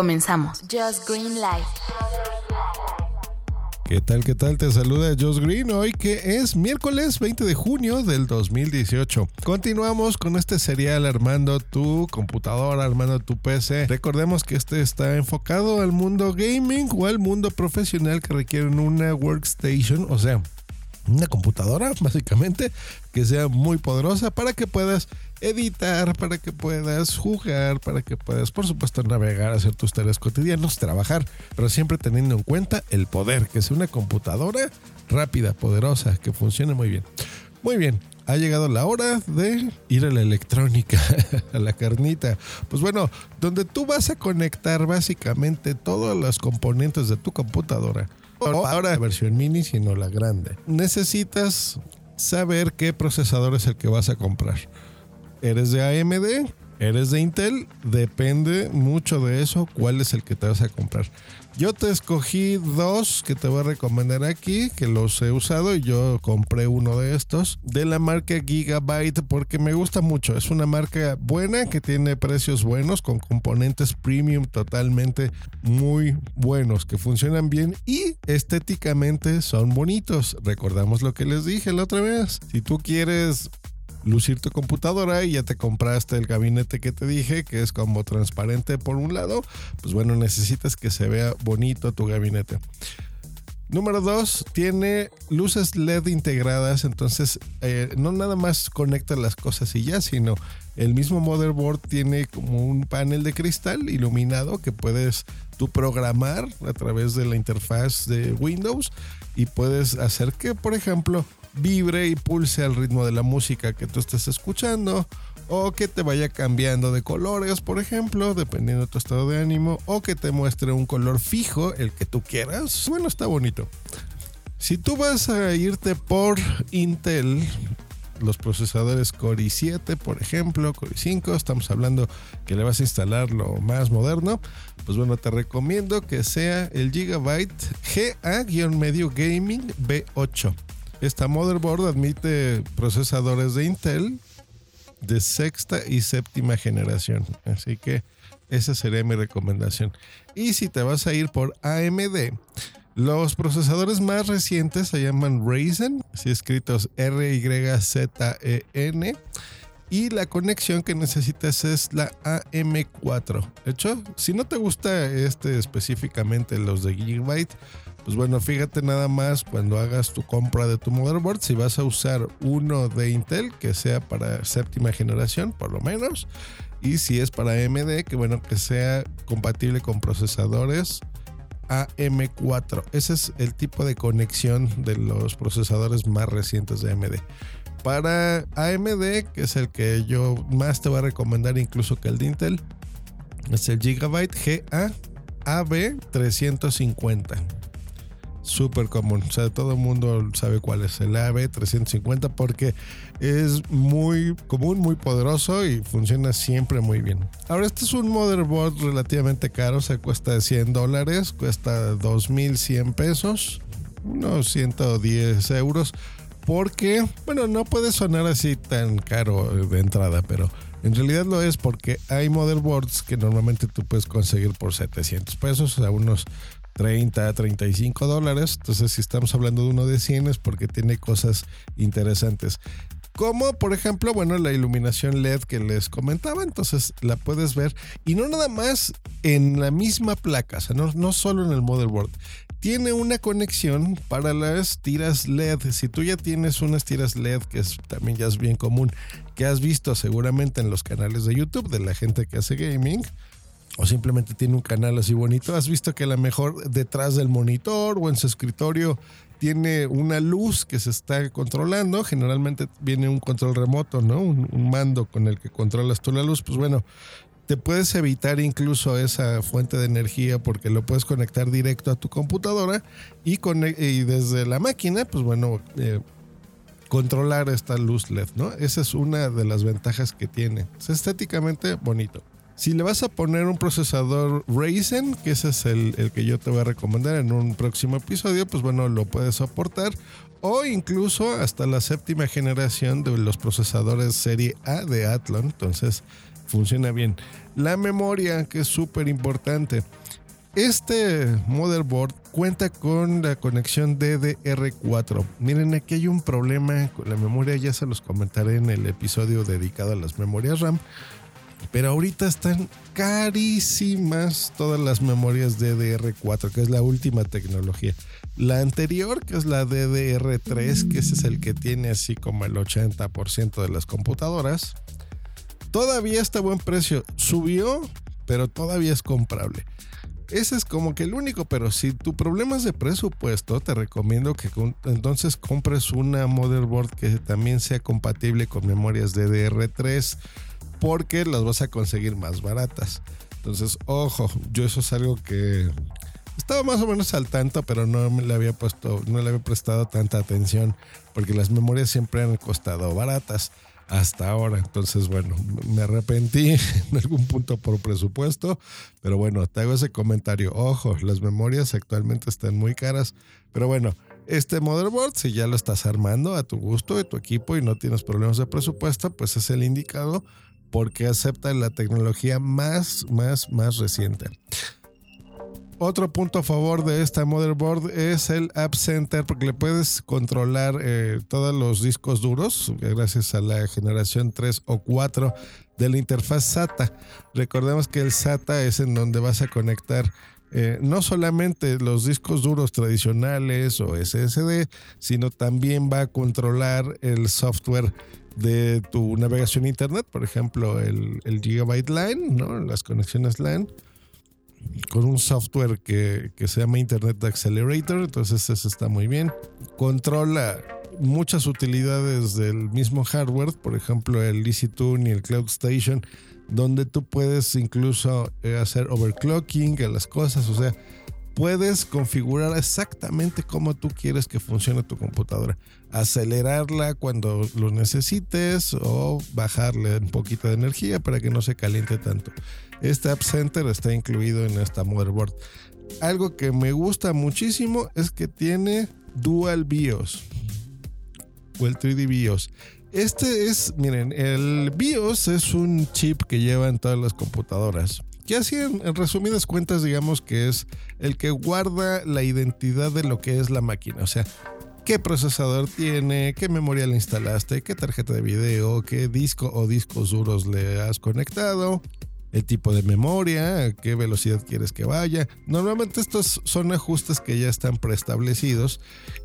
Comenzamos. Just Green Light. ¿Qué tal? ¿Qué tal? Te saluda Josh Green hoy que es miércoles 20 de junio del 2018. Continuamos con este serial armando tu computadora, armando tu PC. Recordemos que este está enfocado al mundo gaming o al mundo profesional que requieren una workstation, o sea, una computadora básicamente que sea muy poderosa para que puedas editar, para que puedas jugar, para que puedas por supuesto navegar, hacer tus tareas cotidianas, trabajar, pero siempre teniendo en cuenta el poder, que sea una computadora rápida, poderosa, que funcione muy bien. Muy bien, ha llegado la hora de ir a la electrónica, a la carnita. Pues bueno, donde tú vas a conectar básicamente todos los componentes de tu computadora ahora la versión mini, sino la grande. Necesitas saber qué procesador es el que vas a comprar. ¿Eres de AMD? ¿Eres de Intel? Depende mucho de eso cuál es el que te vas a comprar. Yo te escogí dos que te voy a recomendar aquí, que los he usado y yo compré uno de estos de la marca Gigabyte porque me gusta mucho. Es una marca buena que tiene precios buenos con componentes premium totalmente muy buenos que funcionan bien y estéticamente son bonitos. Recordamos lo que les dije la otra vez. Si tú quieres lucir tu computadora y ya te compraste el gabinete que te dije, que es como transparente por un lado, pues bueno, necesitas que se vea bonito tu gabinete. Número dos, tiene luces LED integradas, entonces eh, no nada más conecta las cosas y ya, sino el mismo motherboard tiene como un panel de cristal iluminado que puedes tú programar a través de la interfaz de Windows y puedes hacer que, por ejemplo, vibre y pulse al ritmo de la música que tú estés escuchando o que te vaya cambiando de colores, por ejemplo, dependiendo de tu estado de ánimo, o que te muestre un color fijo, el que tú quieras. Bueno, está bonito. Si tú vas a irte por Intel, los procesadores Core i7, por ejemplo, Core i5, estamos hablando que le vas a instalar lo más moderno, pues bueno, te recomiendo que sea el Gigabyte GA-Medio Gaming B8. Esta motherboard admite procesadores de Intel de sexta y séptima generación. Así que esa sería mi recomendación. Y si te vas a ir por AMD, los procesadores más recientes se llaman Ryzen, así escritos R-Y-Z-E-N. Y la conexión que necesitas es la AM4. De hecho, si no te gusta este específicamente los de Gigabyte, pues bueno, fíjate nada más cuando hagas tu compra de tu motherboard, si vas a usar uno de Intel que sea para séptima generación, por lo menos, y si es para AMD, que bueno, que sea compatible con procesadores AM4. Ese es el tipo de conexión de los procesadores más recientes de AMD. Para AMD, que es el que yo más te voy a recomendar incluso que el de Intel, es el Gigabyte GA AB350 súper común. O sea, todo el mundo sabe cuál es el AB350 porque es muy común, muy poderoso y funciona siempre muy bien. Ahora, este es un motherboard relativamente caro, o sea, cuesta 100 dólares, cuesta 2100 pesos, unos 110 euros. Porque, bueno, no puede sonar así tan caro de entrada, pero en realidad lo es porque hay motherboards que normalmente tú puedes conseguir por 700 pesos, o sea, unos 30, 35 dólares. Entonces, si estamos hablando de uno de 100 es porque tiene cosas interesantes. Como por ejemplo, bueno, la iluminación LED que les comentaba, entonces la puedes ver y no nada más en la misma placa, o sea, no, no solo en el motherboard. Tiene una conexión para las tiras LED. Si tú ya tienes unas tiras LED, que es, también ya es bien común, que has visto seguramente en los canales de YouTube de la gente que hace gaming, o simplemente tiene un canal así bonito, has visto que a lo mejor detrás del monitor o en su escritorio tiene una luz que se está controlando. Generalmente viene un control remoto, ¿no? Un, mando con el que controlas tú la luz. Pues bueno, te puedes evitar incluso esa fuente de energía porque lo puedes conectar directo a tu computadora y, y desde la máquina, pues bueno, eh, controlar esta luz LED, ¿no? Esa es una de las ventajas que tiene. Es estéticamente bonito. Si le vas a poner un procesador Ryzen, que ese es el, que yo te voy a recomendar en un próximo episodio, pues bueno, lo puedes soportar. O incluso hasta la séptima generación de los procesadores serie A de Athlon. Entonces, funciona bien. La memoria, que es súper importante. Este motherboard cuenta con la conexión DDR4. Miren, aquí hay un problema con la memoria, ya se los comentaré en el episodio dedicado a las memorias RAM. Pero ahorita están carísimas todas las memorias DDR4, que es la última tecnología. La anterior, que es la DDR3, que ese es el que tiene así como el 80% de las computadoras, todavía está a buen precio. Subió, pero todavía es comprable. Ese es como que el único, pero si tu problema es de presupuesto, te recomiendo que entonces compres una motherboard que también sea compatible con memorias DDR3 porque las vas a conseguir más baratas. Entonces, ojo, yo eso es algo que estaba más o menos al tanto, pero no me le había puesto, no le había prestado tanta atención porque las memorias siempre han costado baratas hasta ahora. Entonces, bueno, me arrepentí en algún punto por presupuesto, pero bueno, te hago ese comentario. Ojo, las memorias actualmente están muy caras, pero bueno, este motherboard, si ya lo estás armando a tu gusto de tu equipo y no tienes problemas de presupuesto, pues es el indicado porque acepta la tecnología más, más, más reciente. Otro punto a favor de esta motherboard es el App Center porque le puedes controlar eh, todos los discos duros gracias a la generación 3 o 4 de la interfaz SATA. Recordemos que el SATA es en donde vas a conectar eh, no solamente los discos duros tradicionales o SSD, sino también va a controlar el software de tu navegación internet, por ejemplo, el, el Gigabyte LAN, ¿no? las conexiones LAN con un software que, se llama Internet Accelerator, entonces eso está muy bien. Controla muchas utilidades del mismo hardware, por ejemplo el EasyTune y el Cloud Station, donde tú puedes incluso eh, hacer overclocking a las cosas, o sea, puedes configurar exactamente cómo tú quieres que funcione tu computadora. Acelerarla cuando lo necesites o bajarle un poquito de energía para que no se caliente tanto. Este App Center está incluido en esta motherboard. Algo que me gusta muchísimo es que tiene Dual BIOS o el 3D BIOS. Este es, miren, el BIOS es un chip que llevan todas las computadoras. Que así en, en, resumidas cuentas digamos que es el que guarda la identidad de lo que es la máquina. O sea, qué procesador tiene, qué memoria le instalaste, qué tarjeta de video, qué disco o discos duros le has conectado, el tipo de memoria, qué velocidad quieres que vaya. Normalmente estos son ajustes que ya están preestablecidos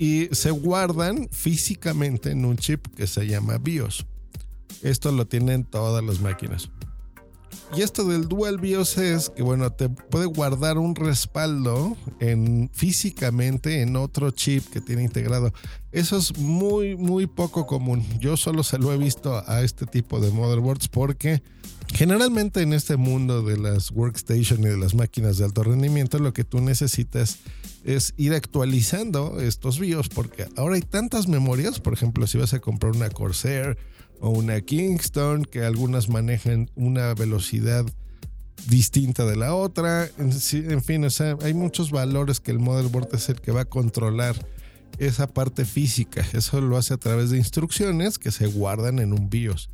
y se guardan físicamente en un chip que se llama BIOS. Esto lo tienen todas las máquinas. Y esto del Dual BIOS es que, bueno, te puede guardar un respaldo en, físicamente en otro chip que tiene integrado. Eso es muy, muy poco común. Yo solo se lo he visto a este tipo de motherboards porque generalmente en este mundo de las workstation y de las máquinas de alto rendimiento, lo que tú necesitas es ir actualizando estos BIOS porque ahora hay tantas memorias. Por ejemplo, si vas a comprar una Corsair o una Kingston, que algunas manejan una velocidad distinta de la otra. En, fin, hay muchos valores que el motherboard es el que va a controlar esa parte física. Eso lo hace a través de instrucciones que se guardan en un BIOS.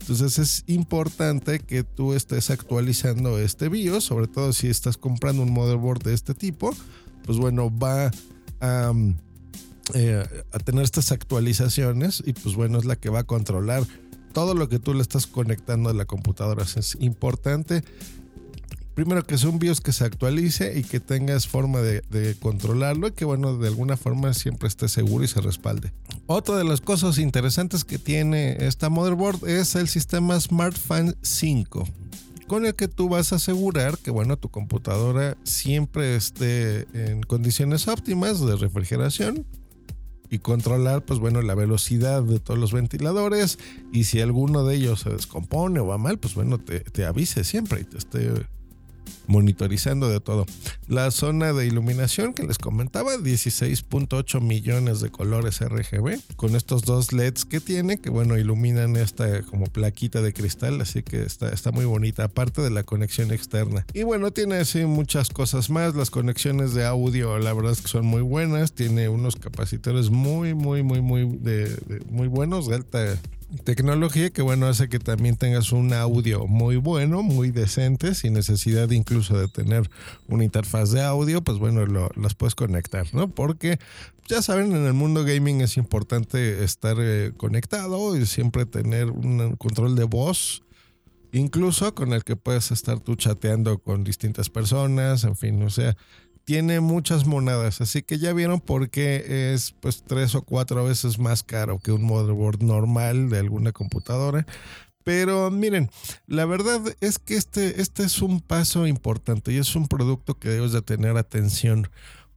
Entonces es importante que tú estés actualizando este BIOS, sobre todo si estás comprando un motherboard de este tipo, pues bueno, va a eh, a tener estas actualizaciones y pues bueno, es la que va a controlar todo lo que tú le estás conectando a la computadora. Es importante, primero que sea un BIOS que se actualice y que tengas forma de, controlarlo y que bueno, de alguna forma siempre esté seguro y se respalde. Otra de las cosas interesantes que tiene esta motherboard es el sistema SmartFan 5 con el que tú vas a asegurar que bueno tu computadora siempre esté en condiciones óptimas de refrigeración y controlar, pues bueno, la velocidad de todos los ventiladores y si alguno de ellos se descompone o va mal, pues bueno, te, te avise siempre y te esté monitorizando de todo. La zona de iluminación que les comentaba, 16.8 millones de colores RGB, con estos dos LEDs que tiene, que bueno, iluminan esta como plaquita de cristal, así que está, está muy bonita, aparte de la conexión externa. Y bueno, tiene así muchas cosas más, las conexiones de audio, la verdad es que son muy buenas, tiene unos capacitores muy, muy, muy, muy, muy buenos, de alta Tecnología que bueno hace que también tengas un audio muy bueno, muy decente, sin necesidad incluso de tener una interfaz de audio, pues bueno, las puedes conectar, ¿no? Porque ya saben, en el mundo gaming es importante estar eh, conectado y siempre tener un control de voz, incluso con el que puedes estar tú chateando con distintas personas, en fin, o sea, tiene muchas monedas, así que ya vieron por qué es pues tres o cuatro veces más caro que un motherboard normal de alguna computadora. Pero miren, la verdad es que este, este es un paso importante y es un producto que debes de tener atención.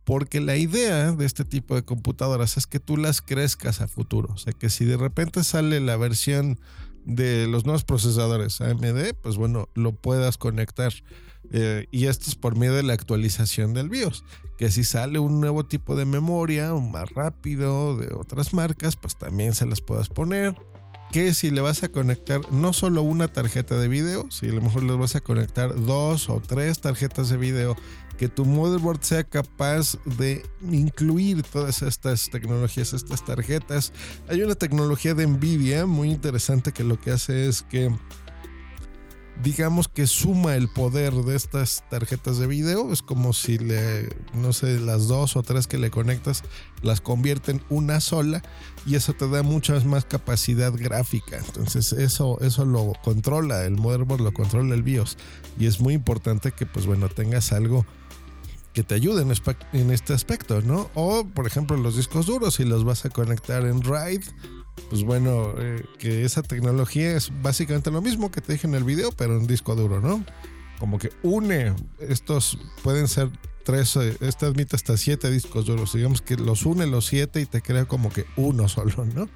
Porque la idea de este tipo de computadoras es que tú las crezcas a futuro. O sea, que si de repente sale la versión de los nuevos procesadores AMD, pues bueno, lo puedas conectar eh, y esto es por medio de la actualización del BIOS. Que si sale un nuevo tipo de memoria, un más rápido, de otras marcas, pues también se las puedas poner. Que si le vas a conectar no solo una tarjeta de video, si a lo mejor le vas a conectar dos o tres tarjetas de video, que tu motherboard sea capaz de incluir todas estas tecnologías, estas tarjetas. Hay una tecnología de Nvidia muy interesante que lo que hace es que digamos que suma el poder de estas tarjetas de video. Es como si le, no sé, las dos o tres que le conectas las convierte en una sola y eso te da mucha más capacidad gráfica. Entonces eso, eso lo controla, el motherboard lo controla el BIOS y es muy importante que pues bueno tengas algo que te ayude en, este aspecto, ¿no? O por ejemplo los discos duros si los vas a conectar en RAID pues bueno, eh, que esa tecnología es básicamente lo mismo que te dije en el video, pero en disco duro, ¿no? Como que une estos, pueden ser tres, eh, este admite hasta siete discos duros, digamos que los une los siete y te crea como que uno solo, ¿no?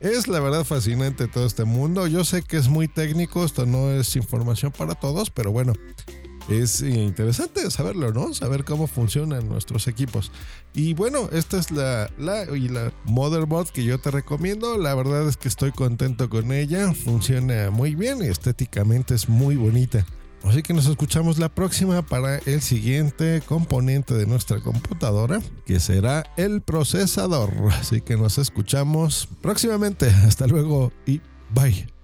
Es la verdad fascinante todo este mundo. Yo sé que es muy técnico, esto no es información para todos, pero bueno, es interesante saberlo, ¿no? Saber cómo funcionan nuestros equipos. Y bueno, esta es la, la, motherboard que yo te recomiendo. La verdad es que estoy contento con ella. Funciona muy bien y estéticamente es muy bonita. Así que nos escuchamos la próxima para el siguiente componente de nuestra computadora, que será el procesador. Así que nos escuchamos próximamente. Hasta luego y bye.